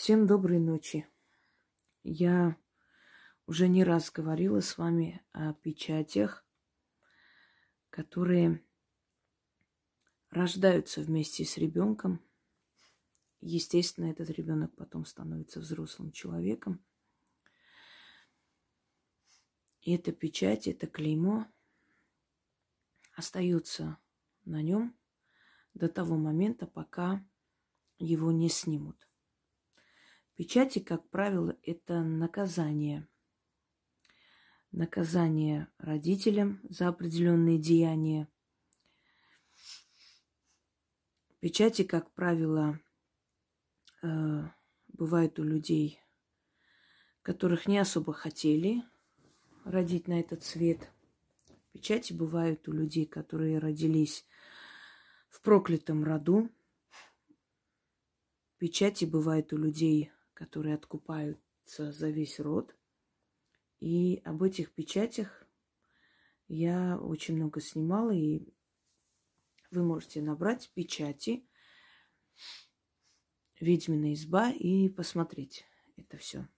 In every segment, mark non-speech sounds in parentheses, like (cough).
Всем доброй ночи. Я уже не раз говорила с вами о печатях, которые рождаются вместе с ребенком. Естественно, этот ребенок потом становится взрослым человеком. И эта печать, это клеймо остается на нем до того момента, пока его не снимут. Печати, как правило, это наказание. Наказание родителям за определенные деяния. Печати, как правило, э, бывают у людей, которых не особо хотели родить на этот свет. Печати бывают у людей, которые родились в проклятом роду. Печати бывают у людей, которые откупаются за весь род. И об этих печатях я очень много снимала, и вы можете набрать печати «Ведьмина изба» и посмотреть это все.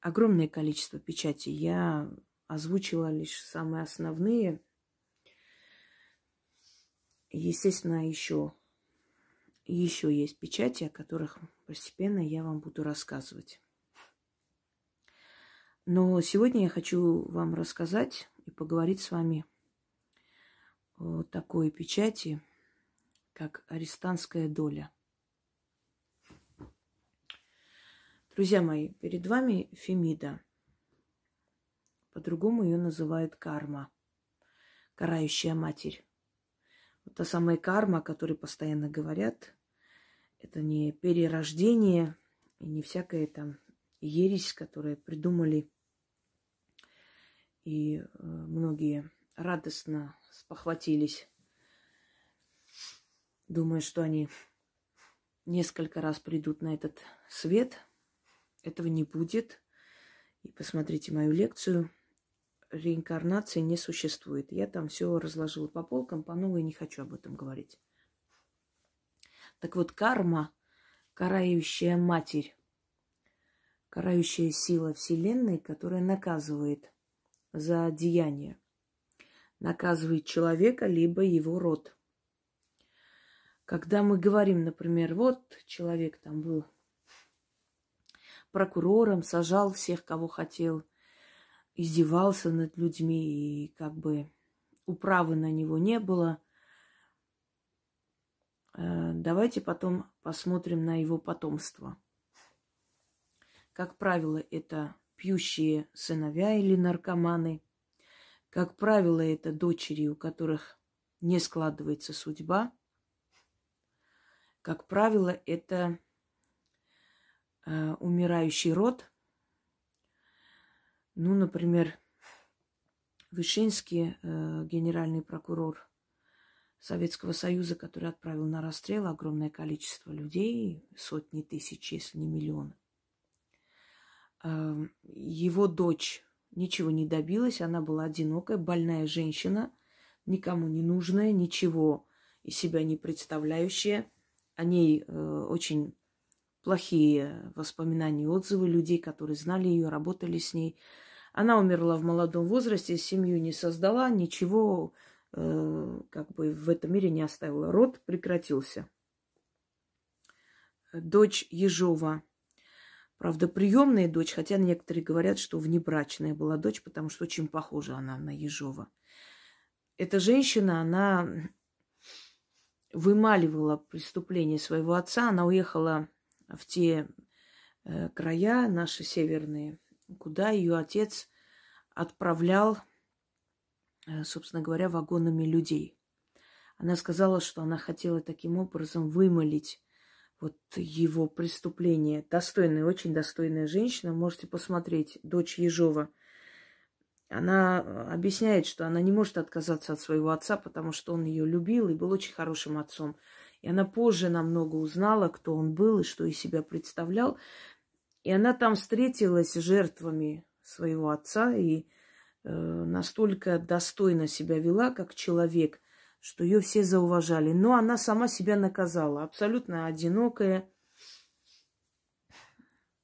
Огромное количество печатей. Я озвучила лишь самые основные – Естественно, еще, еще есть печати, о которых постепенно я вам буду рассказывать. Но сегодня я хочу вам рассказать и поговорить с вами о такой печати, как арестантская доля. Друзья мои, перед вами Фемида. По-другому ее называют карма, карающая матерь. Вот та самая карма, о которой постоянно говорят, это не перерождение и не всякая там ересь, которую придумали и э, многие радостно спохватились, думая, что они несколько раз придут на этот свет. Этого не будет. И посмотрите мою лекцию – реинкарнации не существует. Я там все разложила по полкам, по новой не хочу об этом говорить. Так вот, карма, карающая матерь, карающая сила Вселенной, которая наказывает за деяние. Наказывает человека, либо его род. Когда мы говорим, например, вот человек там был прокурором, сажал всех, кого хотел – издевался над людьми, и как бы управы на него не было. Э, давайте потом посмотрим на его потомство. Как правило, это пьющие сыновья или наркоманы. Как правило, это дочери, у которых не складывается судьба. Как правило, это э, умирающий род – ну, например, Вышинский, э, генеральный прокурор Советского Союза, который отправил на расстрел огромное количество людей, сотни тысяч, если не миллионы. Э, его дочь ничего не добилась, она была одинокая, больная женщина, никому не нужная, ничего из себя не представляющая. О ней э, очень плохие воспоминания, отзывы людей, которые знали ее, работали с ней. Она умерла в молодом возрасте, семью не создала, ничего э, как бы в этом мире не оставила. Род прекратился. Дочь Ежова, правда, приемная дочь, хотя некоторые говорят, что внебрачная была дочь, потому что очень похожа она на Ежова. Эта женщина, она вымаливала преступление своего отца. Она уехала в те э, края наши северные, куда ее отец отправлял, собственно говоря, вагонами людей. Она сказала, что она хотела таким образом вымолить вот его преступление. Достойная, очень достойная женщина. Можете посмотреть, дочь Ежова. Она объясняет, что она не может отказаться от своего отца, потому что он ее любил и был очень хорошим отцом. И она позже намного узнала, кто он был и что из себя представлял. И она там встретилась с жертвами своего отца и э, настолько достойно себя вела, как человек, что ее все зауважали. Но она сама себя наказала, абсолютно одинокая,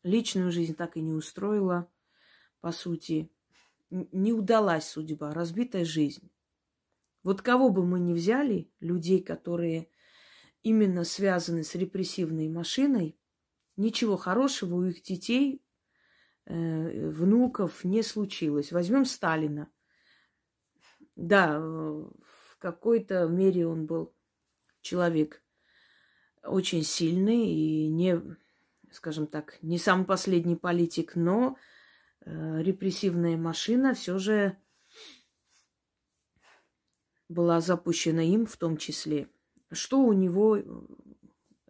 личную жизнь так и не устроила, по сути. Не удалась судьба, разбитая жизнь. Вот кого бы мы ни взяли, людей, которые именно связаны с репрессивной машиной, ничего хорошего у их детей, э, внуков не случилось. Возьмем Сталина. Да, в какой-то мере он был человек очень сильный и не, скажем так, не самый последний политик, но э, репрессивная машина все же была запущена им в том числе. Что у него,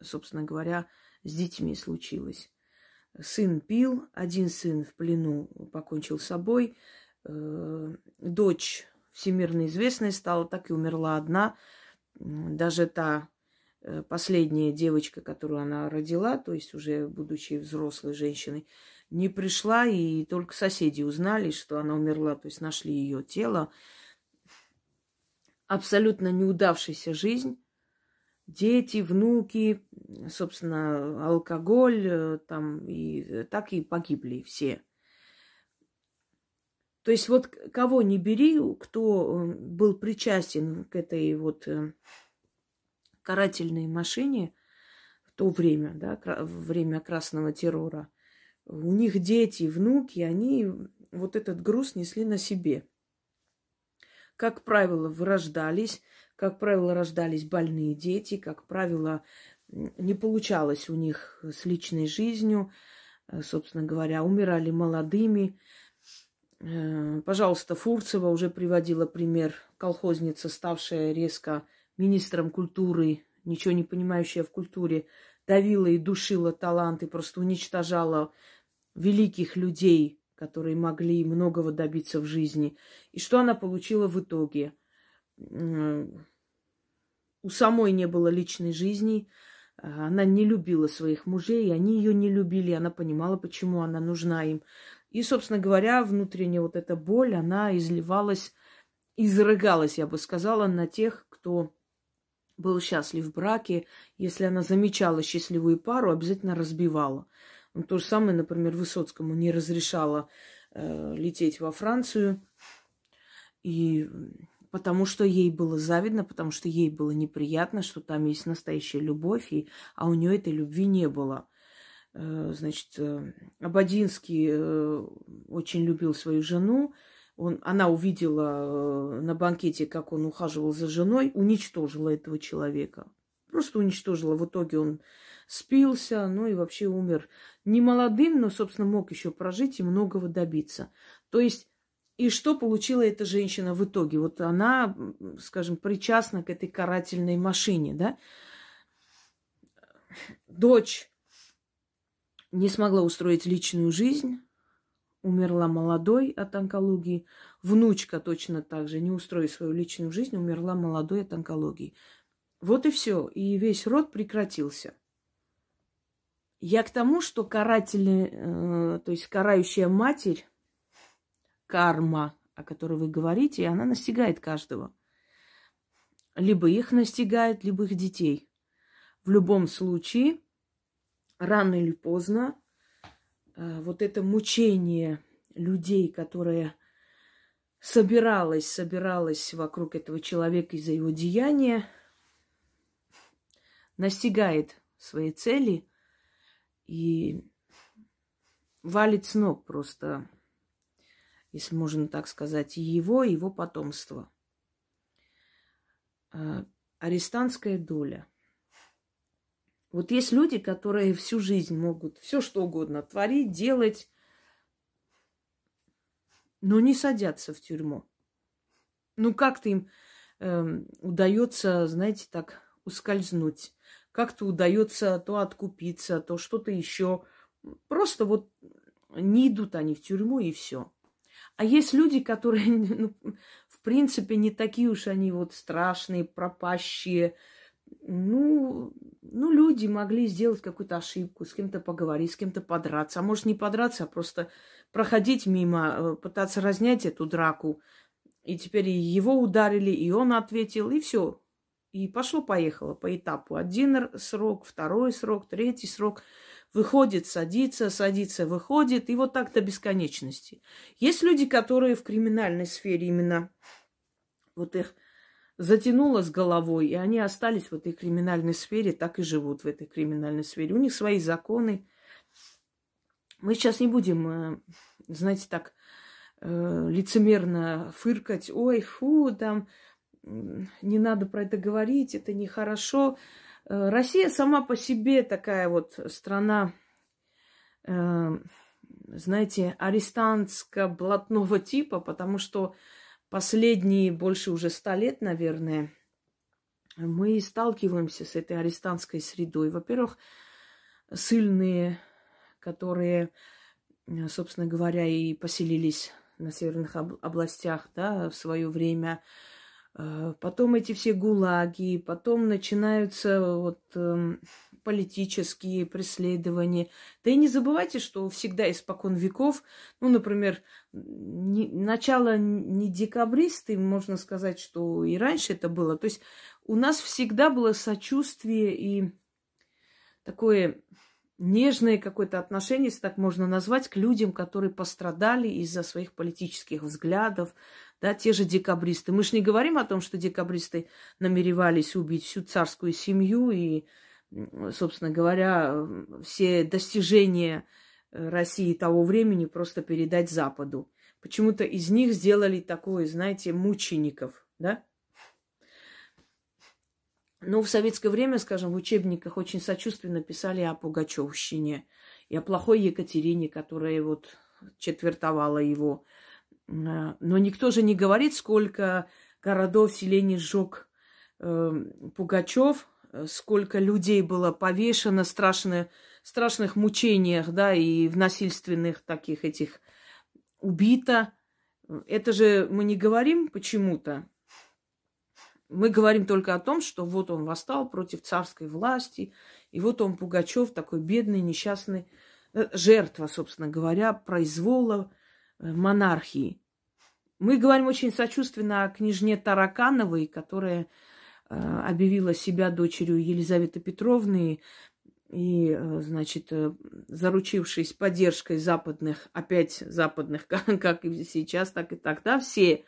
собственно говоря, с детьми случилось? Сын пил, один сын в плену покончил с собой, э, дочь всемирно известная стала, так и умерла одна. Даже та э, последняя девочка, которую она родила, то есть уже будучи взрослой женщиной, не пришла, и только соседи узнали, что она умерла, то есть нашли ее тело. Абсолютно неудавшаяся жизнь. Дети, внуки, собственно, алкоголь, э, там, и э, так и погибли все. То есть вот кого не бери, кто э, был причастен к этой вот карательной машине в то время, да, время красного террора, у них дети, внуки, они вот этот груз несли на себе. Как правило, вырождались как правило, рождались больные дети, как правило, не получалось у них с личной жизнью, э, собственно говоря, умирали молодыми. Э, пожалуйста, Фурцева уже приводила пример колхозница, ставшая резко министром культуры, ничего не понимающая в культуре, давила и душила таланты, просто уничтожала великих людей, которые могли многого добиться в жизни. И что она получила в итоге? У самой не было личной жизни, а, она не любила своих мужей, они ее не любили, она понимала, почему она нужна им. И, собственно говоря, внутренняя вот эта боль, она изливалась, изрыгалась, я бы сказала, на тех, кто был счастлив в браке. Если она замечала счастливую пару, обязательно разбивала. Ну, то же самое, например, Высоцкому не разрешала э, лететь во Францию. И потому что ей было завидно, потому что ей было неприятно, что там есть настоящая любовь, и, а у нее этой любви не было. Э, значит, э, Абадинский э, очень любил свою жену. Он, она увидела на банкете, как он ухаживал за женой, уничтожила этого человека. Просто уничтожила. В итоге он спился, ну и вообще умер не молодым, но, собственно, мог еще прожить и многого добиться. То есть и что получила эта женщина в итоге? Вот она, скажем, причастна к этой карательной машине, да? Дочь не смогла устроить личную жизнь, умерла молодой от онкологии. Внучка точно так же, не устроив свою личную жизнь, умерла молодой от онкологии. Вот и все. И весь род прекратился. Я к тому, что карательная, э, то есть карающая матерь, карма, о которой вы говорите, и она настигает каждого. Либо их настигает, либо их детей. В любом случае, рано или поздно, э, вот это мучение людей, которое собиралось, собиралось вокруг этого человека из-за его деяния, настигает своей цели и валит с ног просто если можно так сказать, и его, и его потомство. А, арестантская доля. Вот есть люди, которые всю жизнь могут все что угодно творить, делать, но не садятся в тюрьму. Ну, как-то им э, удается, знаете, так ускользнуть. Как-то удается то откупиться, то что-то еще. Просто вот не идут они в тюрьму и все. А есть люди, которые, (laughs) ну, в принципе, не такие уж они вот страшные, пропащие. Ну, ну, люди могли сделать какую-то ошибку, с кем-то поговорить, с кем-то подраться. А может, не подраться, а просто проходить мимо, э, пытаться разнять эту драку. И теперь его ударили, и он ответил, и все. И пошло-поехало по этапу. Один срок, второй срок, третий срок. Выходит, садится, садится, выходит. И вот так до бесконечности. Есть люди, которые в криминальной сфере именно вот их затянуло с головой, и они остались в этой криминальной сфере, так и живут в этой криминальной сфере. У них свои законы. Мы сейчас не будем, э, знаете, так э, лицемерно фыркать, ой, фу, там не надо про это говорить, это нехорошо. Э, Россия сама по себе такая вот страна, э, знаете, арестантско-блатного типа, потому что последние больше уже ста лет, наверное, мы сталкиваемся с этой арестантской средой. Во-первых, сильные, которые, собственно говоря, и поселились на северных областях, да, в свое время, Э, потом эти все гулаги, потом начинаются вот эм, политические преследования. Да и не забывайте, что всегда испокон веков, ну, например, не, начало не декабристы, можно сказать, что и раньше это было. То есть у нас всегда было сочувствие и такое нежное какое-то отношение, если так можно назвать, к людям, которые пострадали из-за своих политических взглядов, да, те же декабристы. Мы же не говорим о том, что декабристы намеревались убить всю царскую семью и, собственно говоря, все достижения э, России того времени просто передать Западу. Почему-то из них сделали такое, знаете, мучеников, да? Но в советское время, скажем, в учебниках очень сочувственно писали о Пугачевщине и о плохой Екатерине, которая вот четвертовала его. А, но никто же не говорит, сколько городов, селений сжег э, Пугачев, сколько людей было повешено, страшно, страшных мучениях, да, и в насильственных таких этих убито. Это же мы не говорим почему-то. Мы говорим только о том, что вот он восстал против царской власти, и вот он, Пугачев, такой бедный, несчастный, э, жертва, собственно говоря, произвола э, монархии. Мы говорим очень сочувственно о княжне Таракановой, которая э, объявила себя дочерью Елизаветы Петровны и, значит, заручившись поддержкой западных, опять западных, (laughs) как и сейчас, так и тогда, все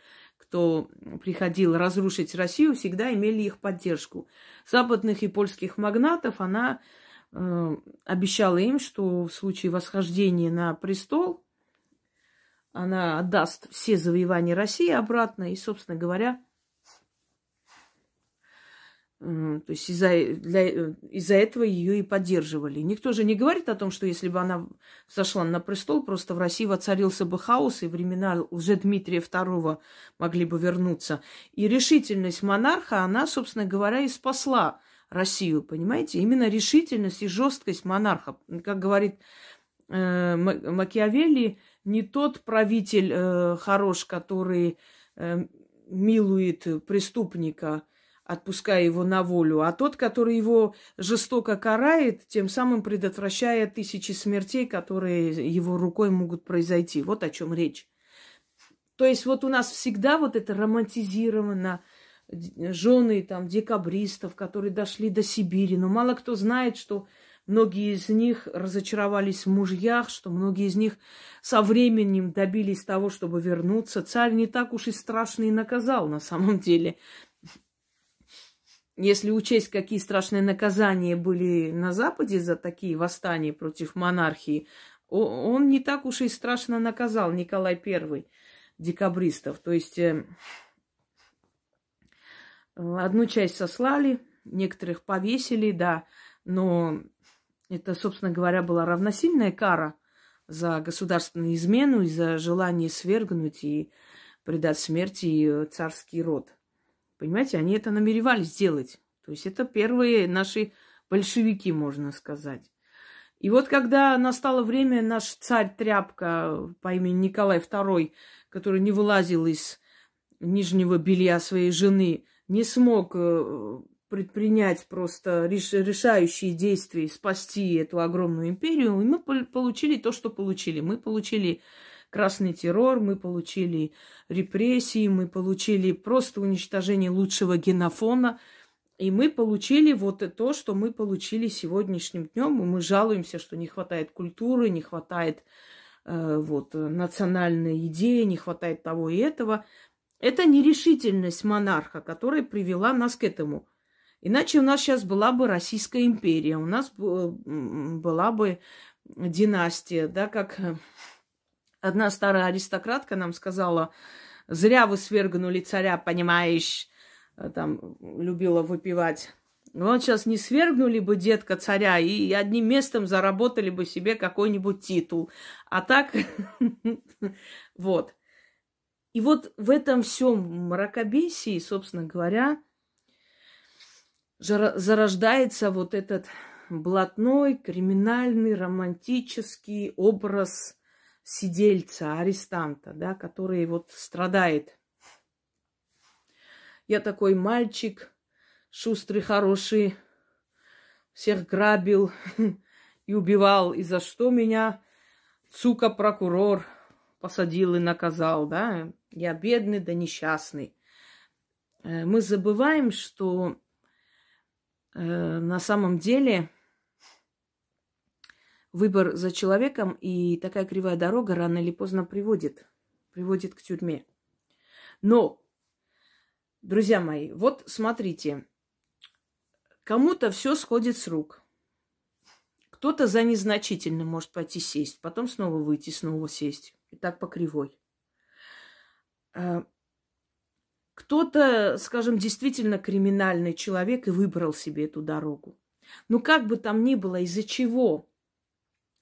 кто приходил разрушить Россию, всегда имели их поддержку. Западных и польских магнатов она э, обещала им, что в случае восхождения на престол она отдаст все завоевания России обратно и, собственно говоря, то есть из-за, из-за этого ее и поддерживали. Никто же не говорит о том, что если бы она сошла на престол, просто в России воцарился бы хаос, и времена уже Дмитрия II могли бы вернуться. И решительность монарха, она, собственно говоря, и спасла Россию, понимаете? Именно решительность и жесткость монарха. Как говорит э, Макиавелли, не тот правитель э, хорош, который э, милует преступника, отпуская его на волю, а тот, который его жестоко карает, тем самым предотвращая тысячи смертей, которые его рукой могут произойти. Вот о чем речь. То есть вот у нас всегда вот это романтизировано, жены там декабристов, которые дошли до Сибири. Но мало кто знает, что многие из них разочаровались в мужьях, что многие из них со временем добились того, чтобы вернуться. Царь не так уж и страшно и наказал на самом деле. Если учесть, какие страшные наказания были на Западе за такие восстания против монархии, он не так уж и страшно наказал Николай I декабристов. То есть э, одну часть сослали, некоторых повесили, да, но это, собственно говоря, была равносильная кара за государственную измену и за желание свергнуть и предать смерти царский род. Понимаете, они это намеревались сделать. То есть это первые наши большевики, можно сказать. И вот когда настало время, наш царь-тряпка по имени Николай II, который не вылазил из нижнего белья своей жены, не смог э, предпринять просто решающие действия, спасти эту огромную империю, и мы получили то, что получили. Мы получили красный террор, мы получили репрессии, мы получили просто уничтожение лучшего генофона. И мы получили вот то, что мы получили сегодняшним днем. И мы жалуемся, что не хватает культуры, не хватает э, вот, национальной идеи, не хватает того и этого. Это нерешительность монарха, которая привела нас к этому. Иначе у нас сейчас была бы Российская империя, у нас была бы династия, да, как одна старая аристократка нам сказала, зря вы свергнули царя, понимаешь, э, там любила выпивать. Вот сейчас не свергнули бы детка царя и одним местом заработали бы себе какой-нибудь титул. А так, (laughs) вот. И вот в этом всем мракобесии, собственно говоря, зарождается вот этот блатной, криминальный, романтический образ сидельца, арестанта, да, который вот страдает. Я такой мальчик, шустрый, хороший, всех грабил (laughs) и убивал. И за что меня, сука, прокурор посадил и наказал, да? Я бедный да несчастный. Э, мы забываем, что э, на самом деле выбор за человеком и такая кривая дорога рано или поздно приводит, приводит к тюрьме. Но, друзья мои, вот смотрите, кому-то все сходит с рук. Кто-то за незначительным может пойти сесть, потом снова выйти, снова сесть. И так по кривой. Кто-то, скажем, действительно криминальный человек и выбрал себе эту дорогу. Но как бы там ни было, из-за чего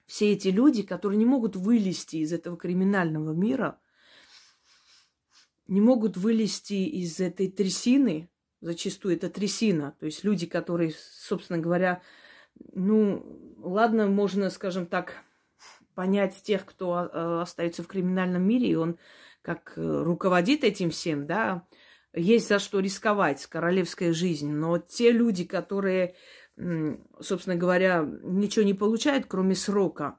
все эти люди, которые не могут вылезти из этого криминального мира, не могут вылезти из этой трясины, зачастую это трясина, то есть люди, которые, собственно говоря, ну, ладно, можно, скажем так, понять тех, кто а, остается в криминальном мире, и он как э, руководит этим всем, да, есть за что рисковать, королевская жизнь. Но те люди, которые собственно говоря, ничего не получают, кроме срока.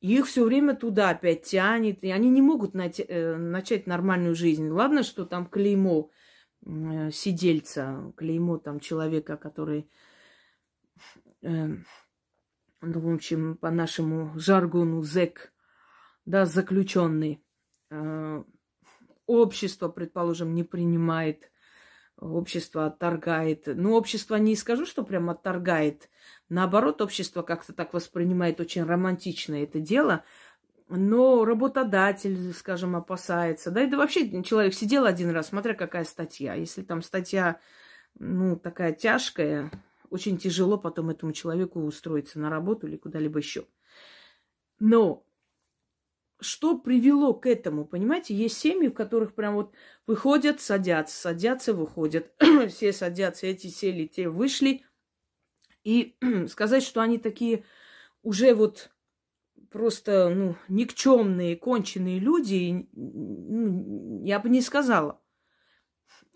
их все время туда опять тянет, и они не могут э, начать нормальную жизнь. Ладно, что там клеймо э, сидельца, клеймо там человека, который, э, ну, в общем, по нашему жаргону зэк, да, заключенный. Общество, предположим, не принимает общество отторгает. Ну, общество не скажу, что прям отторгает. Наоборот, общество как-то так воспринимает очень романтично это дело. Но работодатель, скажем, опасается. Да, это вообще человек сидел один раз, смотря какая статья. Если там статья, ну, такая тяжкая, очень тяжело потом этому человеку устроиться на работу или куда-либо еще. Но что привело к этому? Понимаете, есть семьи, в которых прям вот выходят, садятся, садятся, выходят. (clears throat) Все садятся, эти сели, те вышли. И (clears throat) сказать, что они такие уже вот просто, ну, никчемные, конченые люди, я бы не сказала.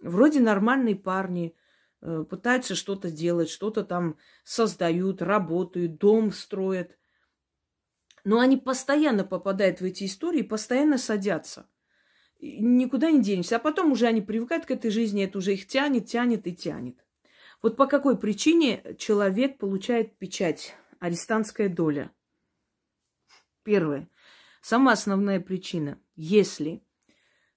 Вроде нормальные парни, э, пытаются что-то делать, что-то там создают, работают, дом строят. Но они постоянно попадают в эти истории, постоянно садятся. Никуда не денешься. А потом уже они привыкают к этой жизни, это уже их тянет, тянет и тянет. Вот по какой причине человек получает печать, арестантская доля? Первое. Самая основная причина. Если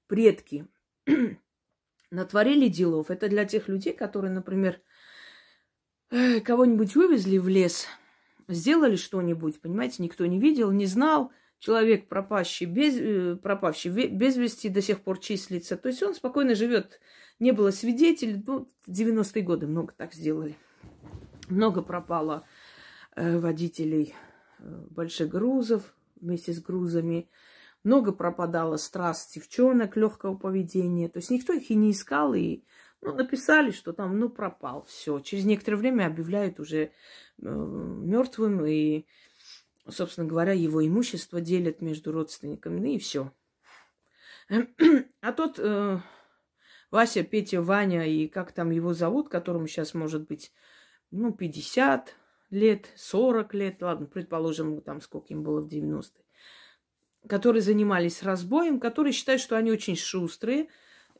предки (clears throat) натворили делов, это для тех людей, которые, например, кого-нибудь вывезли в лес – сделали что-нибудь, понимаете, никто не видел, не знал, человек пропащий без, э, пропавший без вести до сих пор числится. То есть он спокойно живет. Не было свидетелей. Ну, 90-е годы много так сделали. Много пропало э, водителей э, больших грузов вместе с грузами. Много пропадало страст девчонок легкого поведения. То есть никто их и не искал, и ну, написали, что там, ну, пропал, все. Через некоторое время объявляют уже э, мертвым, и, собственно говоря, его имущество делят между родственниками, ну и все. А тот э, Вася, Петя, Ваня и как там его зовут, которому сейчас может быть, ну, 50 лет, 40 лет, ладно, предположим, там сколько им было в 90-е, которые занимались разбоем, которые считают, что они очень шустрые,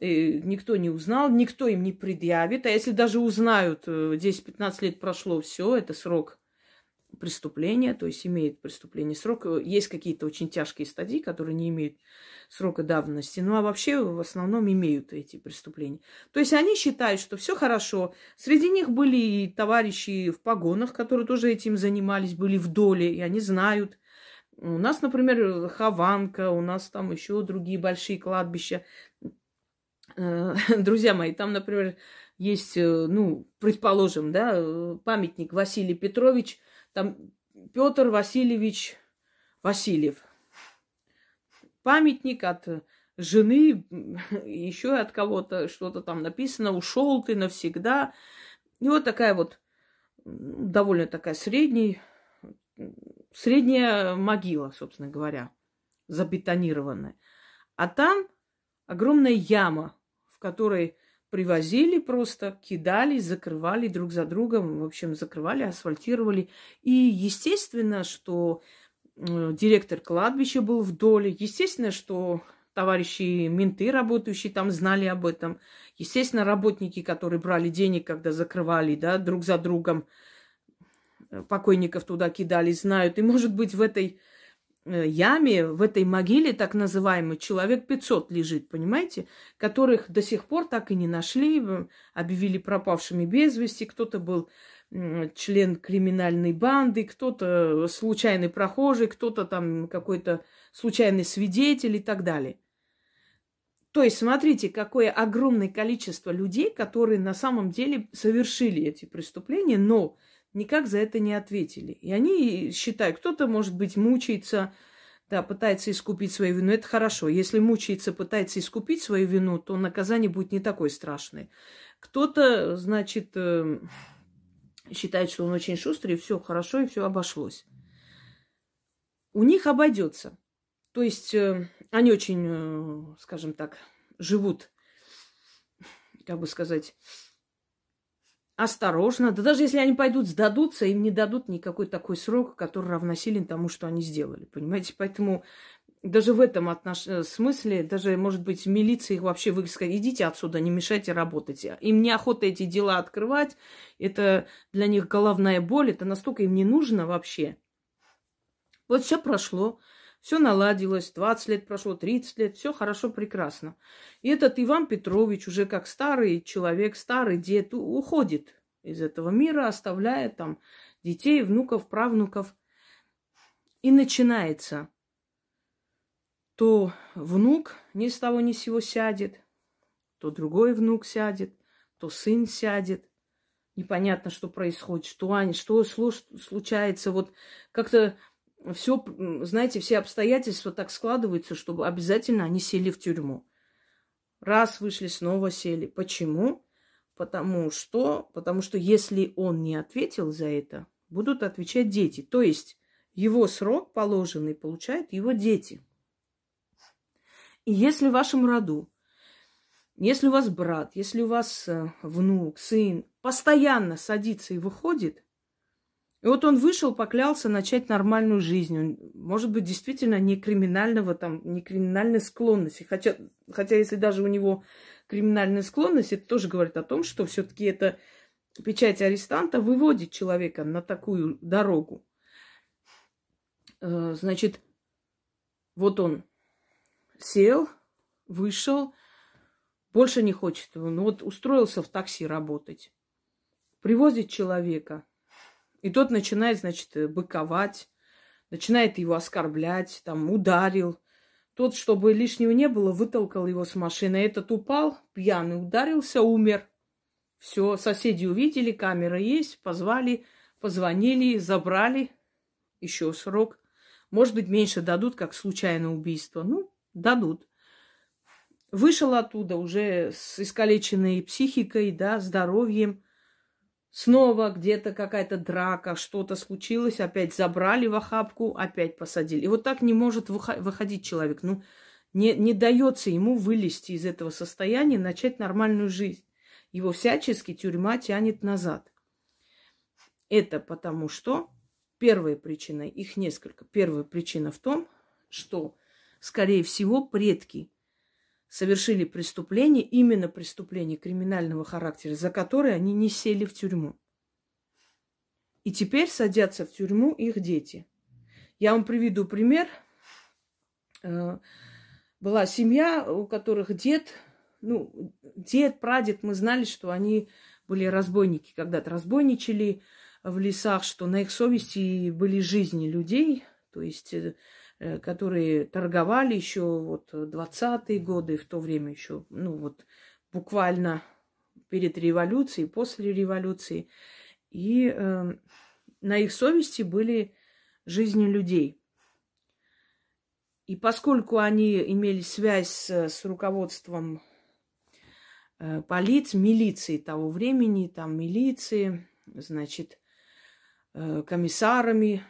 никто не узнал, никто им не предъявит. А если даже узнают, 10-15 э, лет прошло, все, это срок преступления, то есть имеет преступление срок. Есть какие-то очень тяжкие стадии, которые не имеют срока давности, ну а вообще в основном имеют эти преступления. То есть они считают, что все хорошо. Среди них были и товарищи в погонах, которые тоже этим занимались, были в доле, и они знают. У нас, например, Хованка, у нас там еще другие большие кладбища. Э, (laughs) друзья мои, там, например, есть, э, ну, предположим, да, э, памятник Василий Петрович – там Петр Васильевич Васильев. Памятник от жены, (laughs) еще от кого-то что-то там написано, ушел ты навсегда. И вот такая вот довольно такая средний, средняя могила, собственно говоря, забетонированная. А там огромная яма, в которой привозили просто, кидали, закрывали друг за другом, в общем, закрывали, асфальтировали. И естественно, что э, директор кладбища был в доле, естественно, что товарищи менты, работающие там, знали об этом. Естественно, работники, которые брали денег, когда закрывали, да, друг за другом, э, покойников туда кидали, знают. И, может быть, в этой яме, в этой могиле, так называемой, человек 500 лежит, понимаете? Которых до сих пор так и не нашли, объявили пропавшими без вести. Кто-то был член криминальной банды, кто-то случайный прохожий, кто-то там какой-то случайный свидетель и так далее. То есть, смотрите, какое огромное количество людей, которые на самом деле совершили эти преступления, но никак за это не ответили. И они считают, кто-то, может быть, мучается, да, пытается искупить свою вину. Это хорошо. Если мучается, пытается искупить свою вину, то наказание будет не такое страшное. Кто-то, значит, э, считает, что он очень шустрый, и все хорошо, и все обошлось. У них обойдется. То есть э, они очень, э, скажем так, живут, как бы сказать, осторожно. Да даже если они пойдут, сдадутся, им не дадут никакой такой срок, который равносилен тому, что они сделали. Понимаете? Поэтому даже в этом отнош... Э, смысле, даже, может быть, милиция их вообще сказать, идите отсюда, не мешайте работать. Им неохота эти дела открывать, это для них головная боль, это настолько им не нужно вообще. Вот все прошло, все наладилось, 20 лет прошло, 30 лет, все хорошо, прекрасно. И этот Иван Петрович уже как старый человек, старый дед, уходит из этого мира, оставляя там детей, внуков, правнуков. И начинается. То внук ни с того ни с сего сядет, то другой внук сядет, то сын сядет. Непонятно, что происходит, что, они, что случается. Вот как-то все, знаете, все обстоятельства так складываются, чтобы обязательно они сели в тюрьму. Раз вышли, снова сели. Почему? Потому что, потому что если он не ответил за это, будут отвечать дети. То есть его срок положенный получают его дети. И если в вашем роду, если у вас брат, если у вас э, внук, сын постоянно садится и выходит, и вот он вышел, поклялся начать нормальную жизнь. Он, может быть, действительно не криминального, там, не криминальной склонности. Хотя, хотя если даже у него криминальная склонность, это тоже говорит о том, что все-таки это печать арестанта выводит человека на такую дорогу. Э, значит, вот он сел, вышел, больше не хочет. Ну вот устроился в такси работать. Привозит человека – и тот начинает, значит, э, быковать, начинает его оскорблять, там, ударил. Тот, чтобы лишнего не было, вытолкал его с машины. Этот упал, пьяный, ударился, умер. Все, соседи увидели, камера есть, позвали, позвонили, забрали. Еще срок. Может быть, меньше дадут, как случайное убийство. Ну, дадут. Вышел оттуда уже с искалеченной психикой, да, здоровьем. Снова где-то какая-то драка, что-то случилось, опять забрали в охапку, опять посадили. И вот так не может выходить человек. Ну, не, не дается ему вылезти из этого состояния, начать нормальную жизнь. Его всячески тюрьма тянет назад. Это потому что первая причина, их несколько. Первая причина в том, что, скорее всего, предки совершили преступление, именно преступление криминального характера, за которое они не сели в тюрьму. И теперь садятся в тюрьму их дети. Я вам приведу пример. Э, была семья, у которых дед, ну, дед, прадед, мы знали, что они были разбойники, когда-то разбойничали в лесах, что на их совести были жизни людей, то есть э, которые торговали еще вот 20-е годы, в то время еще, ну вот буквально перед революцией, после революции. И э, на их совести были жизни людей. И поскольку они имели связь с, с руководством э, полиции, милиции того времени, там милиции, значит, э, комиссарами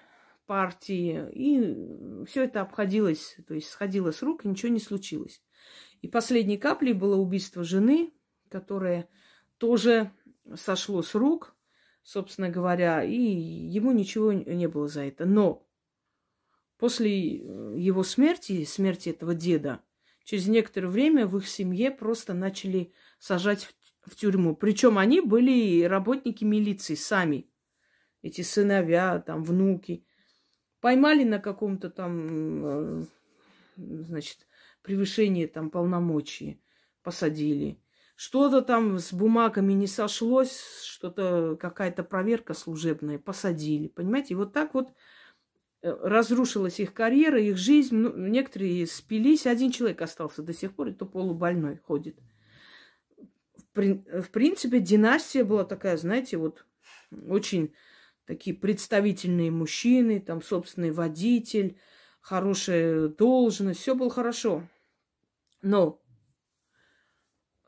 партии. И все это обходилось, то есть сходило с рук, и ничего не случилось. И последней каплей было убийство жены, которое тоже сошло с рук, собственно говоря, и ему ничего не было за это. Но после его смерти, смерти этого деда, через некоторое время в их семье просто начали сажать в, в тюрьму. Причем они были работники милиции сами. Эти сыновья, там, внуки. Поймали на каком-то там, э, значит, превышении там полномочий, посадили. Что-то там с бумагами не сошлось, что-то, какая-то проверка служебная, посадили. Понимаете, и вот так вот э, разрушилась их карьера, их жизнь. Ну, некоторые спились, один человек остался до сих пор, и то полубольной ходит. В принципе, династия была такая, знаете, вот очень такие представительные мужчины, там собственный водитель, хорошая должность, все было хорошо. Но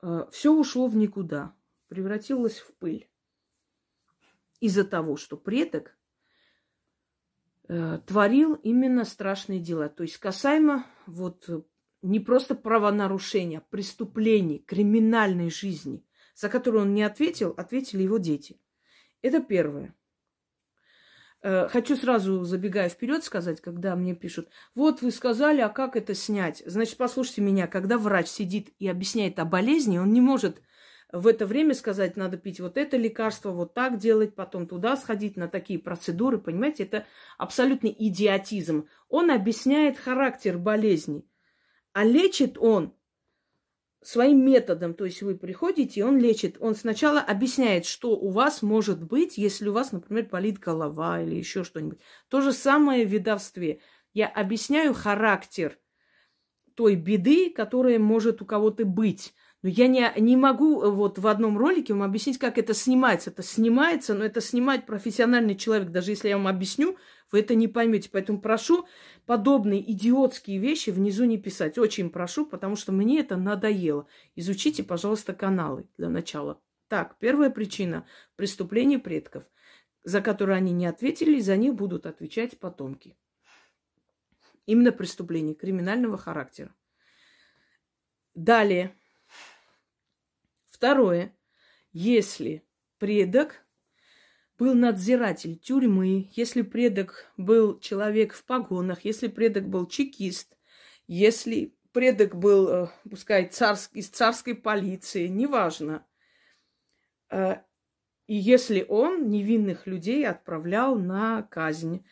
э, все ушло в никуда, превратилось в пыль. Из-за того, что предок э, творил именно страшные дела. То есть касаемо вот не просто правонарушения, а преступлений, криминальной жизни, за которую он не ответил, ответили его дети. Это первое. Э, хочу сразу, забегая вперед, сказать, когда мне пишут, вот вы сказали, а как это снять? Значит, послушайте меня, когда врач сидит и объясняет о болезни, он не может в это время сказать, надо пить вот это лекарство, вот так делать, потом туда сходить на такие процедуры, понимаете, это абсолютный идиотизм. Он объясняет характер болезни, а лечит он своим методом. То есть вы приходите, и он лечит. Он сначала объясняет, что у вас может быть, если у вас, например, болит голова или еще что-нибудь. То же самое в ведовстве. Я объясняю характер той беды, которая может у кого-то быть. Но я не, не могу э, вот в одном ролике вам объяснить, как это снимается. Это снимается, но это снимает профессиональный человек. Даже если я вам объясню, вы это не поймете. Поэтому прошу подобные идиотские вещи внизу не писать. Очень прошу, потому что мне это надоело. Изучите, пожалуйста, каналы для начала. Так, первая причина – преступление предков, за которые они не ответили, за них будут отвечать потомки. Именно преступление криминального характера. Далее. Второе. Если предок был надзиратель тюрьмы, если предок был человек в погонах, если предок был чекист, если предок был, э, пускай, царск, из царской полиции, неважно. Э, и если он невинных людей отправлял на казнь,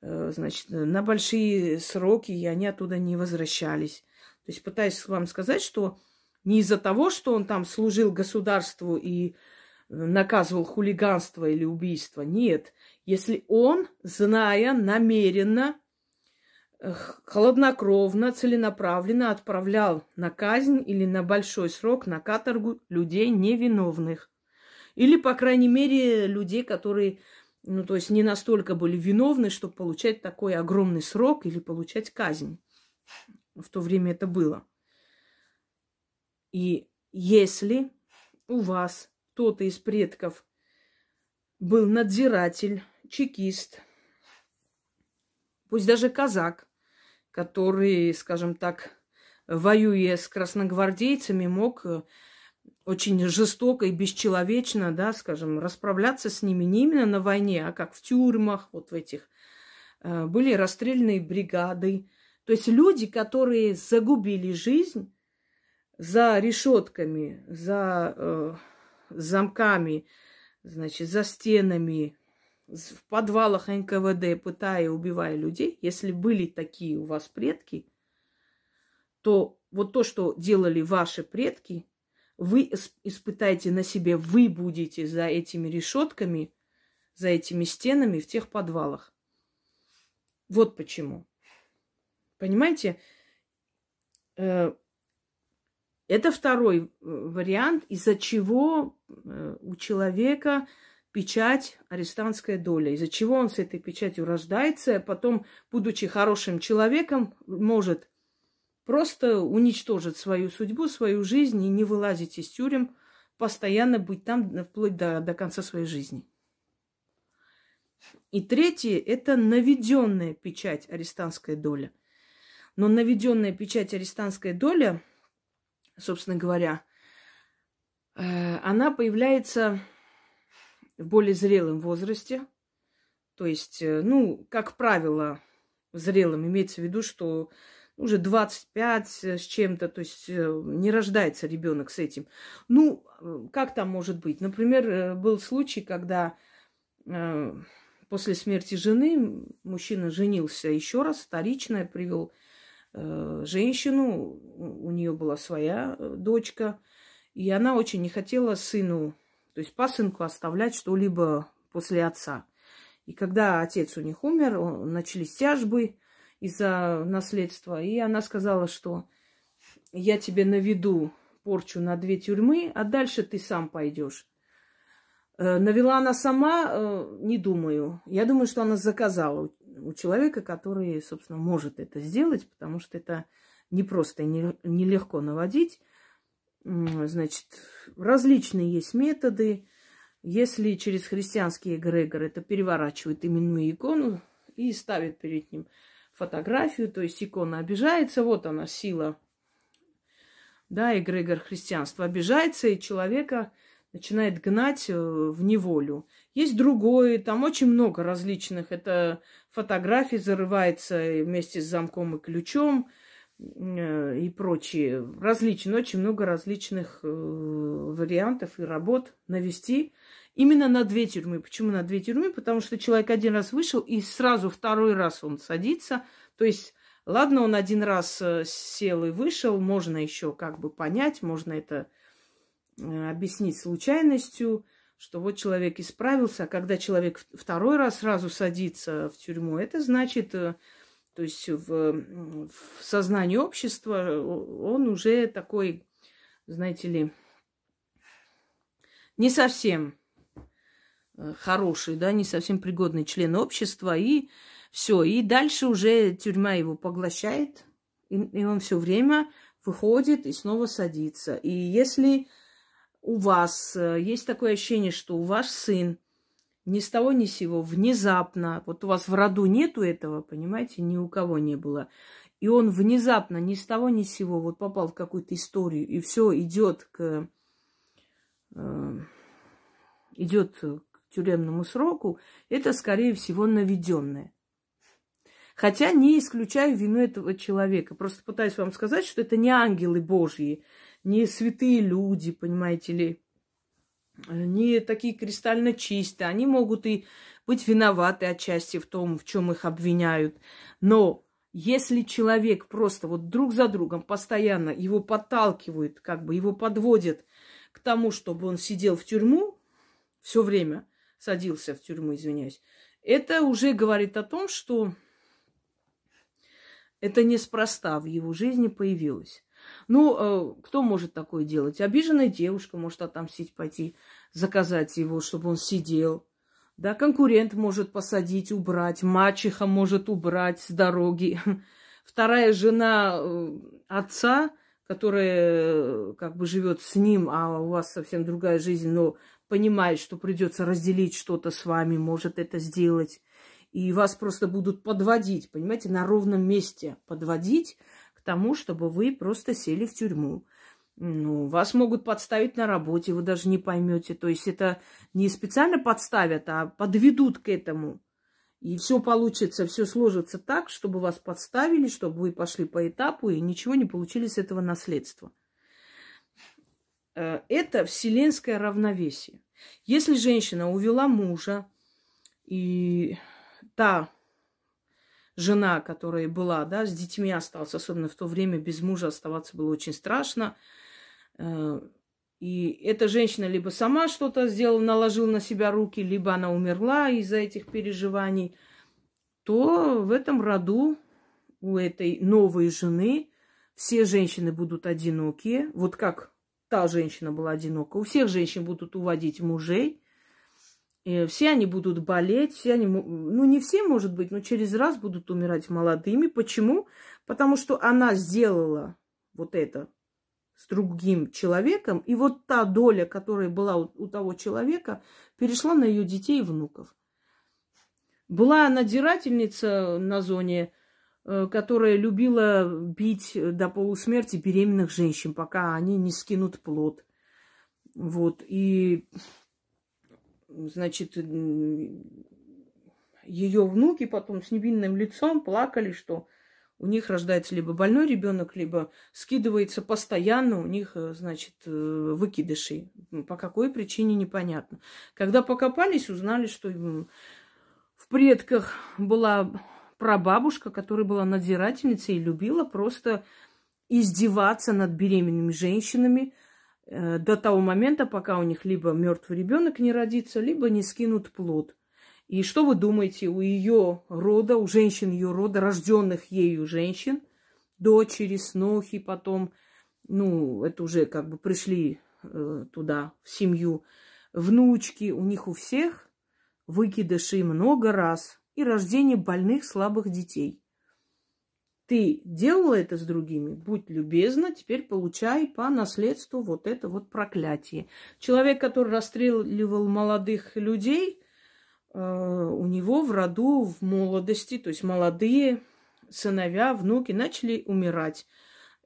э, значит, на большие сроки, и они оттуда не возвращались. То есть пытаюсь вам сказать, что не из-за того, что он там служил государству и наказывал хулиганство или убийство. Нет. Если он, зная намеренно, холоднокровно, целенаправленно отправлял на казнь или на большой срок, на каторгу людей невиновных. Или, по крайней мере, людей, которые, ну, то есть не настолько были виновны, чтобы получать такой огромный срок или получать казнь. В то время это было. И если у вас кто-то из предков был надзиратель, чекист, пусть даже казак, который, скажем так, воюя с красногвардейцами, мог э, очень жестоко и бесчеловечно, да, скажем, расправляться с ними не именно на войне, а как в тюрьмах, вот в этих. Э, были расстрельные бригады. То есть люди, которые загубили жизнь за решетками, за э, замками, значит, за стенами, в подвалах НКВД, пытая и убивая людей, если были такие у вас предки, то вот то, что делали ваши предки, вы испытаете на себе, вы будете за этими решетками, за этими стенами в тех подвалах. Вот почему. Понимаете? Это второй э, вариант, из-за чего э, у человека печать арестантская доля, из-за чего он с этой печатью рождается, а потом, будучи хорошим человеком, может просто уничтожить свою судьбу, свою жизнь и не вылазить из тюрем, постоянно быть там вплоть до, до конца своей жизни. И третье – это наведенная печать арестантская доля. Но наведенная печать арестантская доля, собственно говоря, э, она появляется в более зрелом возрасте. То есть, э, ну, как правило, зрелым имеется в виду, что уже 25 с чем-то, то есть э, не рождается ребенок с этим. Ну, как там может быть? Например, был случай, когда после смерти жены мужчина женился еще раз, вторично привел женщину, у нее была своя дочка, и она очень не хотела сыну, то есть пасынку оставлять что-либо после отца. И когда отец у них умер, начались тяжбы, из-за наследства. И она сказала, что я тебе наведу порчу на две тюрьмы, а дальше ты сам пойдешь. Э, навела она сама, э, не думаю. Я думаю, что она заказала у человека, который, собственно, может это сделать, потому что это не просто нелегко наводить. Значит, различные есть методы. Если через христианский эгрегор это переворачивает именную икону и ставит перед ним фотографию, то есть икона обижается, вот она сила, да, эгрегор христианства обижается, и человека начинает гнать э, в неволю. Есть другое, там очень много различных. Это фотографии зарывается вместе с замком и ключом э, и прочие. Различные, очень много различных э, вариантов и работ навести Именно на две тюрьмы. Почему на две тюрьмы? Потому что человек один раз вышел, и сразу второй раз он садится. То есть, ладно, он один раз сел и вышел, можно еще как бы понять, можно это объяснить случайностью, что вот человек исправился, а когда человек второй раз сразу садится в тюрьму, это значит, э, то есть в, в сознании общества он уже такой, знаете ли, не совсем Э, хороший, да, не совсем пригодный член общества, и все. И дальше уже тюрьма его поглощает, и, и он все время выходит и снова садится. И если у вас э, есть такое ощущение, что у ваш сын ни с того ни с сего внезапно, вот у вас в роду нету этого, понимаете, ни у кого не было, и он внезапно ни с того ни с сего вот попал в какую-то историю, и все идет к э, идет тюремному сроку, это, скорее всего, наведенное. Хотя не исключаю вину этого человека. Просто пытаюсь вам сказать, что это не ангелы Божьи, не святые люди, понимаете ли, не такие кристально чистые. Они могут и быть виноваты отчасти в том, в чем их обвиняют. Но если человек просто вот друг за другом постоянно его подталкивают, как бы его подводят к тому, чтобы он сидел в тюрьму все время, садился в тюрьму, извиняюсь, это уже говорит о том, что это неспроста в его жизни появилось. Ну, э, кто может такое делать? Обиженная девушка может отомстить, пойти заказать его, чтобы он сидел. Да, конкурент может посадить, убрать, мачеха может убрать с дороги. (laughs) Вторая жена э, отца, которая э, как бы живет с ним, а у вас совсем другая жизнь, но понимает, что придется разделить что-то с вами, может это сделать. И вас просто будут подводить, понимаете, на ровном месте подводить тому, чтобы вы просто сели в тюрьму. Ну, вас могут подставить на работе, вы даже не поймете. То есть это не специально подставят, а подведут к этому. И все получится, все сложится так, чтобы вас подставили, чтобы вы пошли по этапу и ничего не получили с этого наследства. э, это вселенское равновесие. Если женщина увела мужа, и та жена, которая была, да, с детьми осталась, особенно в то время без мужа оставаться было очень страшно. Э, и эта женщина либо сама что-то сделала, наложила на себя руки, либо она умерла из-за этих переживаний, то в этом роду у этой новой жены все женщины будут одинокие. Вот как та женщина была одинока. У всех женщин будут уводить мужей. И все они будут болеть, все они, ну не все, может быть, но через раз будут умирать молодыми. Почему? Потому что она сделала вот это с другим человеком, и вот та доля, которая была у, у того человека, перешла на ее детей и внуков. Была надирательница на зоне, э, которая любила бить до полусмерти беременных женщин, пока они не скинут плод. Вот, и, значит, ее внуки потом с невинным лицом плакали, что у них рождается либо больной ребенок, либо скидывается постоянно, у них, э, значит, э, выкидыши. По какой причине непонятно. Когда покопались, узнали, что в предках была прабабушка, которая была надзирательницей и любила просто издеваться над беременными женщинами до того момента, пока у них либо мертвый ребенок не родится, либо не скинут плод. И что вы думаете, у ее рода, у женщин ее рода, рожденных ею женщин, дочери, снохи потом, ну, это уже как бы пришли э, туда, в семью, внучки, у них у всех выкидыши много раз и рождение больных, слабых детей. Ты делала это с другими, будь любезна, теперь получай по наследству вот это вот проклятие. Человек, который расстреливал молодых людей – Э, у него в роду в молодости, то есть молодые сыновья, внуки начали умирать.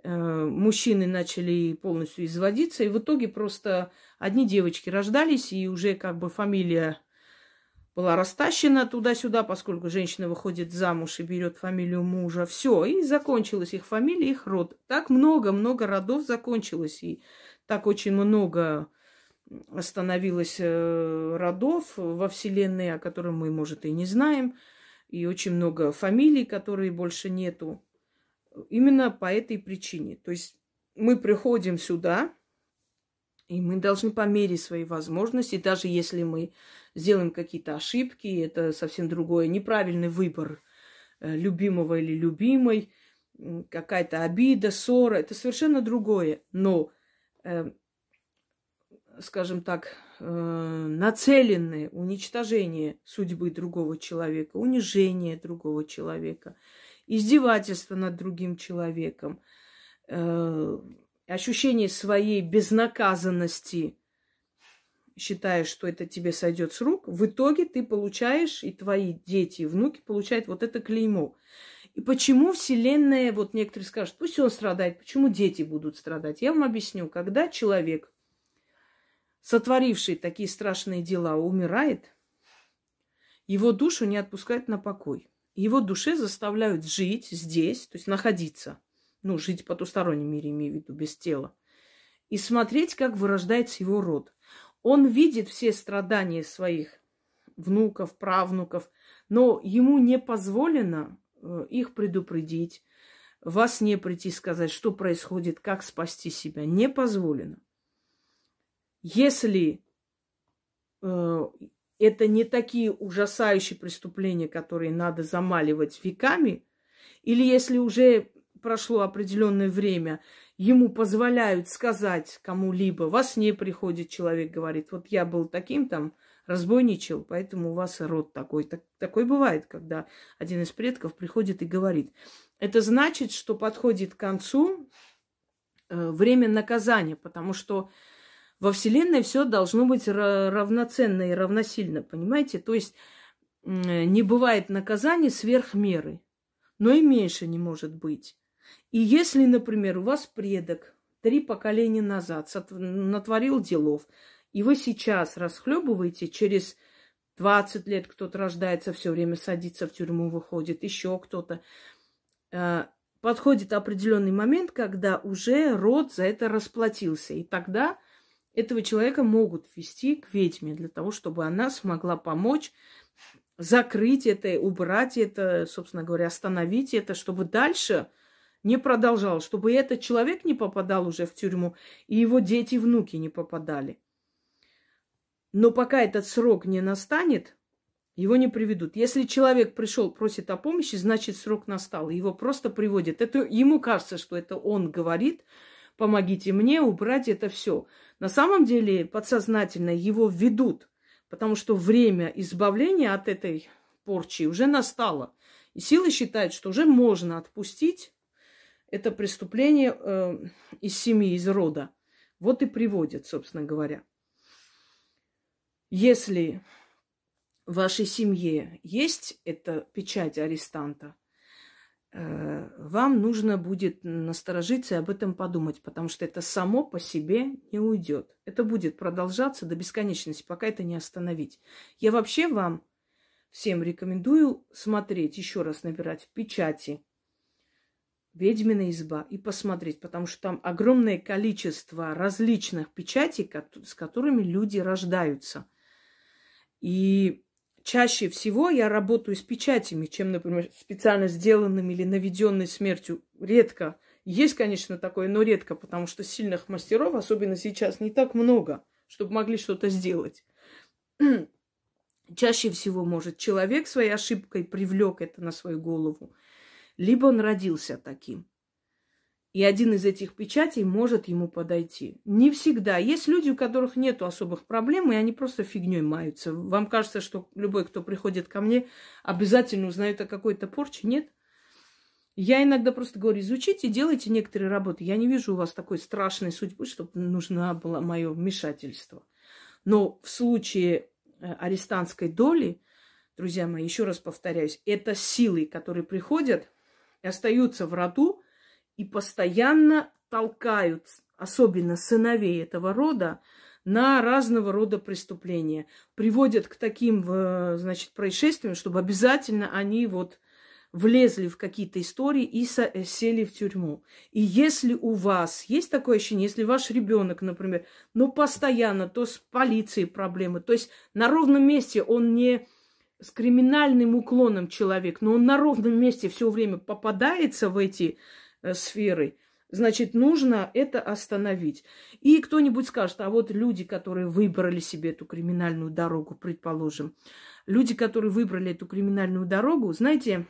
Э, мужчины начали полностью изводиться, и в итоге просто одни девочки рождались, и уже как бы фамилия была растащена туда-сюда, поскольку женщина выходит замуж и берет фамилию мужа. Все, и закончилась их фамилия, их род. Так много-много родов закончилось, и так очень много остановилось э, родов во Вселенной, о котором мы, может, и не знаем, и очень много фамилий, которые больше нету. Именно по этой причине. То есть мы приходим сюда, и мы должны по мере своей возможности, даже если мы сделаем какие-то ошибки, это совсем другое, неправильный выбор э, любимого или любимой, какая-то обида, ссора, это совершенно другое. Но э, скажем так, э, нацеленное уничтожение судьбы другого человека, унижение другого человека, издевательство над другим человеком, э, ощущение своей безнаказанности, считая, что это тебе сойдет с рук, в итоге ты получаешь, и твои дети, и внуки получают вот это клеймо. И почему Вселенная, вот некоторые скажут, пусть он страдает, почему дети будут страдать? Я вам объясню, когда человек сотворивший такие страшные дела, умирает, его душу не отпускают на покой. Его душе заставляют жить здесь, то есть находиться, ну, жить в потустороннем мире, имею в виду, без тела, и смотреть, как вырождается его род. Он видит все страдания своих внуков, правнуков, но ему не позволено э, их предупредить, вас не прийти сказать, что происходит, как спасти себя. Не позволено. Если э, это не такие ужасающие преступления, которые надо замаливать веками, или если уже прошло определенное время, ему позволяют сказать кому-либо, во сне приходит человек, говорит, вот я был таким там, разбойничал, поэтому у вас род такой. Так, такой бывает, когда один из предков приходит и говорит. Это значит, что подходит к концу э, время наказания, потому что во Вселенной все должно быть равноценно и равносильно, понимаете? То есть не бывает наказания сверх меры, но и меньше не может быть. И если, например, у вас предок три поколения назад натворил делов, и вы сейчас расхлебываете, через 20 лет кто-то рождается, все время садится в тюрьму, выходит, еще кто-то. Э, подходит определенный момент, когда уже род за это расплатился. И тогда этого человека могут ввести к ведьме для того, чтобы она смогла помочь закрыть это, убрать это, собственно говоря, остановить это, чтобы дальше не продолжал, чтобы этот человек не попадал уже в тюрьму, и его дети и внуки не попадали. Но пока этот срок не настанет, его не приведут. Если человек пришел, просит о помощи, значит срок настал. Его просто приводят. Это ему кажется, что это он говорит, помогите мне убрать это все. На самом деле подсознательно его ведут, потому что время избавления от этой порчи уже настало. И силы считают, что уже можно отпустить это преступление э, из семьи, из рода. Вот и приводит, собственно говоря. Если в вашей семье есть эта печать арестанта, э, вам нужно будет насторожиться и об этом подумать, потому что это само по себе не уйдет. Это будет продолжаться до бесконечности, пока это не остановить. Я вообще вам всем рекомендую смотреть, еще раз набирать печати «Ведьмина изба» и посмотреть, потому что там огромное количество различных печатей, с которыми люди рождаются. И чаще всего я работаю с печатями, чем, например, специально сделанными или наведенной смертью. Редко. Есть, конечно, такое, но редко, потому что сильных мастеров, особенно сейчас, не так много, чтобы могли что-то сделать. Чаще всего, может, человек своей ошибкой привлек это на свою голову либо он родился таким. И один из этих печатей может ему подойти. Не всегда. Есть люди, у которых нет особых проблем, и они просто фигней маются. Вам кажется, что любой, кто приходит ко мне, обязательно узнает о какой-то порче? Нет. Я иногда просто говорю, изучите, делайте некоторые работы. Я не вижу у вас такой страшной судьбы, чтобы нужно было мое вмешательство. Но в случае э, арестантской доли, друзья мои, еще раз повторяюсь, это силы, которые приходят – и остаются в роду и постоянно толкают, особенно сыновей этого рода, на разного рода преступления. Приводят к таким, значит, происшествиям, чтобы обязательно они вот влезли в какие-то истории и сели в тюрьму. И если у вас есть такое ощущение, если ваш ребенок, например, ну, постоянно, то с полицией проблемы, то есть на ровном месте он не с криминальным уклоном человек, но он на ровном месте все время попадается в эти э, сферы, значит, нужно это остановить. И кто-нибудь скажет, а вот люди, которые выбрали себе эту криминальную дорогу, предположим, люди, которые выбрали эту криминальную дорогу, знаете,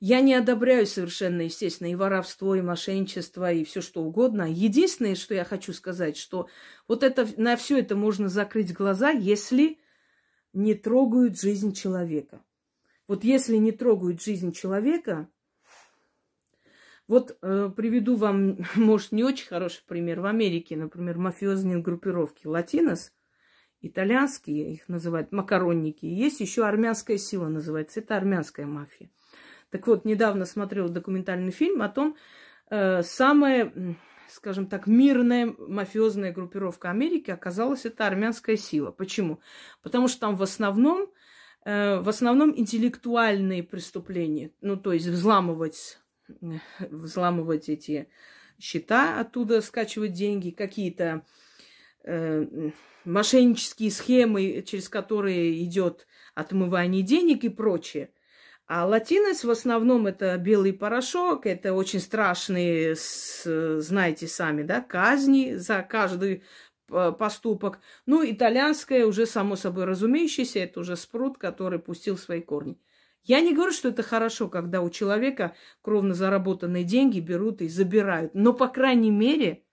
я не одобряю совершенно, естественно, и воровство, и мошенничество, и все что угодно. Единственное, что я хочу сказать, что вот это, на все это можно закрыть глаза, если не трогают жизнь человека. Вот если не трогают жизнь человека, вот э, приведу вам, (laughs) может, не очень хороший пример. В Америке, например, мафиозные группировки Латинос, итальянские, их называют макаронники. Есть еще армянская сила называется. Это армянская мафия. Так вот, недавно смотрел документальный фильм о том, э, самое скажем так, мирная мафиозная группировка Америки оказалась это армянская сила. Почему? Потому что там в основном, э, в основном интеллектуальные преступления, ну, то есть взламывать, взламывать эти счета, оттуда скачивать деньги, какие-то э, мошеннические схемы, через которые идет отмывание денег и прочее. А латинос в основном это белый порошок, это очень страшные, знаете сами, да, казни за каждый поступок. Ну, итальянское уже само собой разумеющееся, это уже спрут, который пустил свои корни. Я не говорю, что это хорошо, когда у человека кровно заработанные деньги берут и забирают. Но, по крайней мере,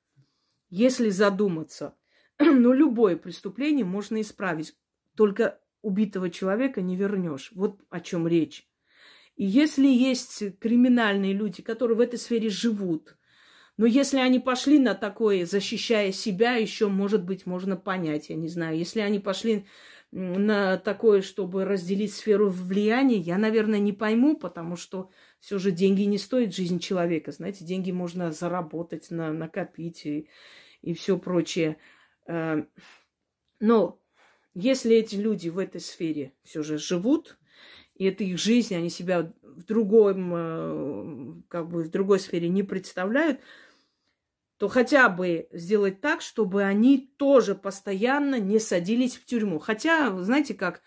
если задуматься, (clears throat) ну, любое преступление можно исправить. Только убитого человека не вернешь. Вот о чем речь. И если есть криминальные люди, которые в этой сфере живут, но если они пошли на такое, защищая себя, еще, может быть, можно понять, я не знаю. Если они пошли на такое, чтобы разделить сферу влияния, я, наверное, не пойму, потому что все же деньги не стоят жизнь человека. Знаете, деньги можно заработать, на, накопить и, и все прочее. Э, но если эти люди в этой сфере все же живут, и это их жизнь, они себя в другом, э, как бы в другой сфере не представляют, то хотя бы сделать так, чтобы они тоже постоянно не садились в тюрьму. Хотя, знаете как,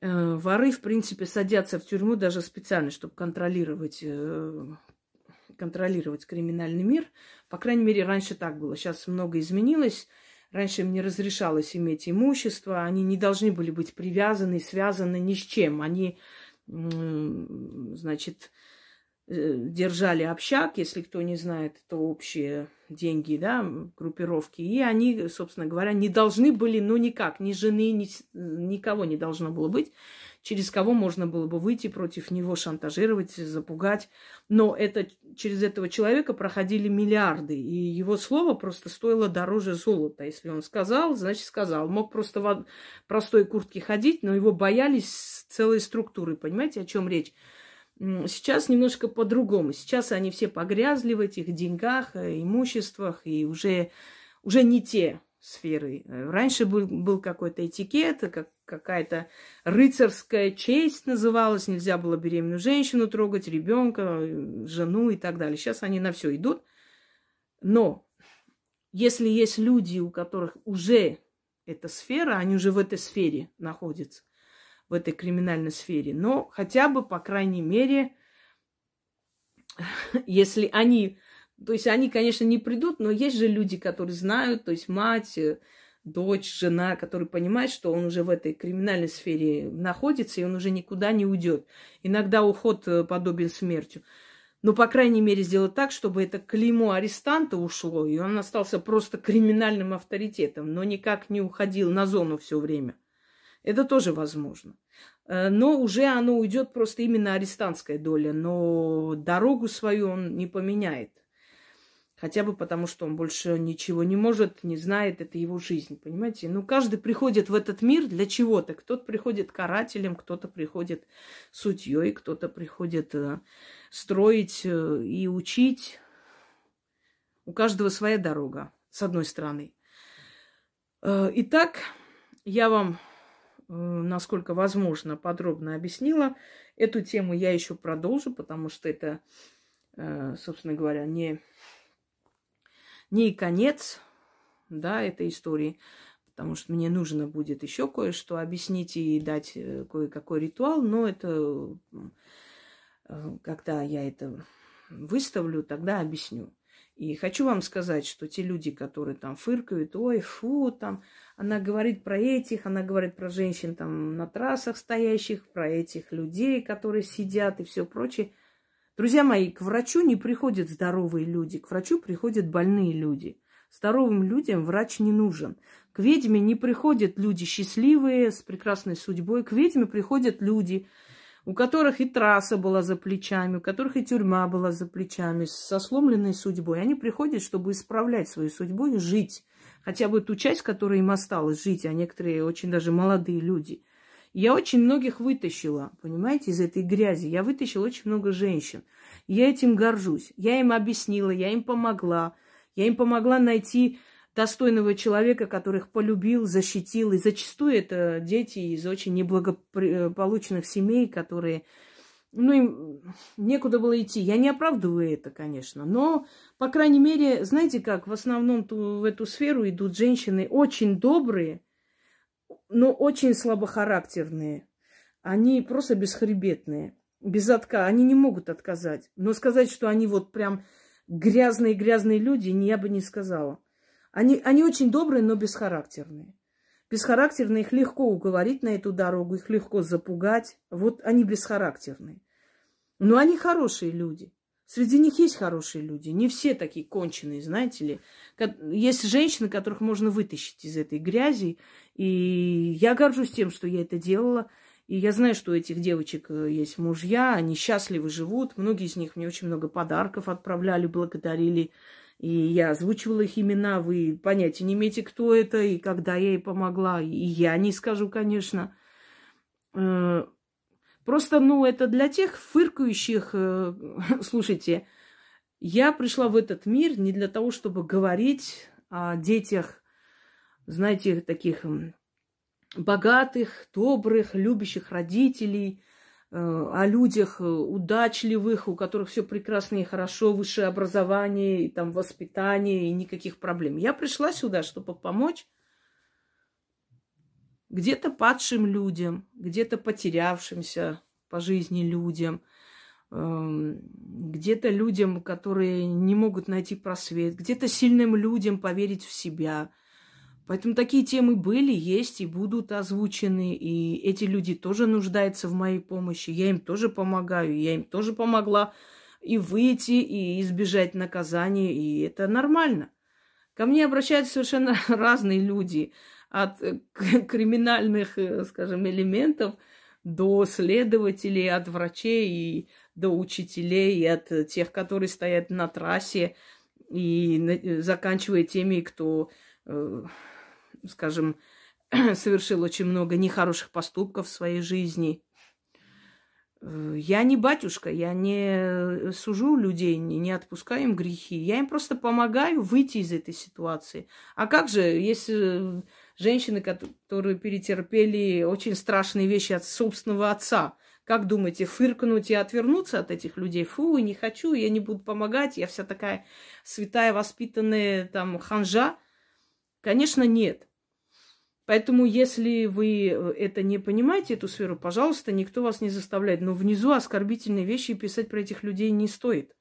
э, воры, в принципе, садятся в тюрьму даже специально, чтобы контролировать, э, контролировать криминальный мир. По крайней мере, раньше так было. Сейчас много изменилось. Раньше им не разрешалось иметь имущество, они не должны были быть привязаны, связаны ни с чем. Они, значит, Э, держали общак, если кто не знает, это общие деньги, да, группировки. И они, собственно говоря, не должны были, ну, никак, ни жены, ни, никого не должно было быть, через кого можно было бы выйти против него, шантажировать, запугать. Но это, через этого человека проходили миллиарды, и его слово просто стоило дороже золота. Если он сказал, значит сказал. Мог просто в простой куртке ходить, но его боялись целой структуры. Понимаете, о чем речь? Сейчас немножко по-другому. Сейчас они все погрязли в этих деньгах, э, имуществах, и уже, уже не те сферы. Раньше был, был какой-то этикет, как, какая-то рыцарская честь называлась. Нельзя было беременную женщину трогать, ребенка, жену и так далее. Сейчас они на все идут. Но если есть люди, у которых уже эта сфера, они уже в этой сфере находятся, в этой криминальной сфере. Но хотя бы, по крайней мере, (laughs) если они... То есть они, конечно, не придут, но есть же люди, которые знают, то есть мать, э, дочь, жена, которые понимают, что он уже в этой криминальной сфере находится, и он уже никуда не уйдет. Иногда уход э, подобен смерти. Но, по крайней мере, сделать так, чтобы это клеймо арестанта ушло, и он остался просто криминальным авторитетом, но никак не уходил на зону все время. Это тоже возможно. Э, но уже оно уйдет просто именно арестантская доля, но дорогу свою он не поменяет. Хотя бы потому, что он больше ничего не может, не знает, это его жизнь, понимаете? Ну, каждый приходит в этот мир для чего-то. Кто-то приходит карателем, кто-то приходит судьей, кто-то приходит э, строить э, и учить. У каждого своя дорога, с одной стороны. Итак, я вам насколько возможно, подробно объяснила. Эту тему я еще продолжу, потому что это, э, собственно говоря, не, не конец да, этой истории, потому что мне нужно будет еще кое-что объяснить и дать э, кое-какой ритуал, но это, э, когда я это выставлю, тогда объясню. И хочу вам сказать, что те люди, которые там фыркают, ой, фу, там, она говорит про этих, она говорит про женщин там на трассах стоящих, про этих людей, которые сидят и все прочее. Друзья мои, к врачу не приходят здоровые люди, к врачу приходят больные люди. Здоровым людям врач не нужен. К ведьме не приходят люди счастливые, с прекрасной судьбой. К ведьме приходят люди, у которых и трасса была за плечами, у которых и тюрьма была за плечами, со сломленной судьбой. Они приходят, чтобы исправлять свою судьбу и жить. Хотя бы ту часть, которая им осталось жить, а некоторые очень даже молодые люди. Я очень многих вытащила, понимаете, из этой грязи. Я вытащила очень много женщин. Я этим горжусь. Я им объяснила, я им помогла. Я им помогла найти достойного человека, который их полюбил, защитил. И зачастую это дети из очень неблагополучных семей, которые, ну, им некуда было идти. Я не оправдываю это, конечно, но, по крайней мере, знаете как, в основном в эту сферу идут женщины очень добрые, но очень слабохарактерные. Они просто бесхребетные, без отка. Они не могут отказать. Но сказать, что они вот прям грязные-грязные люди, я бы не сказала. Они, они очень добрые, но бесхарактерные. Бесхарактерные, их легко уговорить на эту дорогу, их легко запугать. Вот они бесхарактерные. Но они хорошие люди. Среди них есть хорошие люди. Не все такие конченые, знаете ли. Есть женщины, которых можно вытащить из этой грязи. И я горжусь тем, что я это делала. И я знаю, что у этих девочек э, есть мужья, они счастливы живут. Многие из них мне очень много подарков отправляли, благодарили. И я озвучивала их имена, вы понятия не имеете, кто это и когда я ей помогла. И я не скажу, конечно. Э, просто, ну, это для тех фыркающих, э, (laughs) слушайте, я пришла в этот мир не для того, чтобы говорить о детях, знаете, таких богатых, добрых, любящих родителей, о людях удачливых, у которых все прекрасно и хорошо, высшее образование, и там воспитание, и никаких проблем. Я пришла сюда, чтобы помочь где-то падшим людям, где-то потерявшимся по жизни людям, эм, где-то людям, которые не могут найти просвет, где-то сильным людям поверить в себя. Поэтому такие темы были, есть и будут озвучены. И эти люди тоже нуждаются в моей помощи. Я им тоже помогаю. Я им тоже помогла и выйти, и избежать наказания. И это нормально. Ко мне обращаются совершенно (laughs) разные люди от э, (laughs) криминальных, э, скажем, элементов до следователей, от врачей и до учителей, и от тех, которые стоят на трассе, и э, заканчивая теми, кто, скажем, (clears throat) совершил очень много нехороших поступков в своей жизни. Я не батюшка, я не сужу людей, не, не отпускаю им грехи. Я им просто помогаю выйти из этой ситуации. А как же, если женщины, которые перетерпели очень страшные вещи от собственного отца. Как думаете, фыркнуть и отвернуться от этих людей? Фу, не хочу, я не буду помогать, я вся такая святая, воспитанная там ханжа? Конечно, нет. Поэтому, если вы это не понимаете, эту сферу, пожалуйста, никто вас не заставляет. Но внизу оскорбительные вещи писать про этих людей не стоит.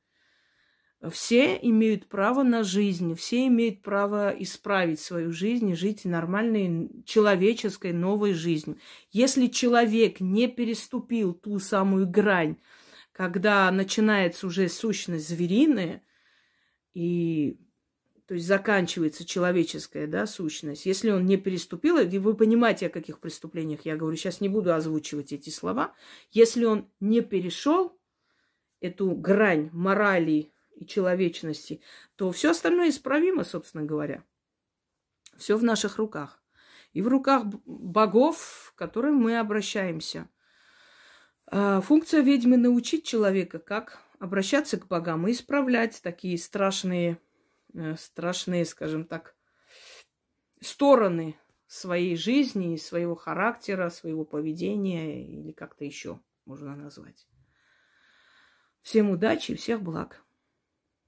Все имеют право на жизнь, все имеют право исправить свою жизнь и жить нормальной человеческой новой жизнью. Если человек не переступил ту самую грань, когда начинается уже сущность звериная, и то есть заканчивается человеческая да, сущность, если он не переступил, и вы понимаете, о каких преступлениях я говорю, сейчас не буду озвучивать эти слова, если он не перешел эту грань морали, и человечности, то все остальное исправимо, собственно говоря. Все в наших руках. И в руках богов, к которым мы обращаемся. А, функция ведьмы научить человека, как обращаться к богам и исправлять такие страшные, э, страшные, скажем так, стороны своей жизни, своего характера, своего поведения или как-то еще можно назвать. Всем удачи и всех благ.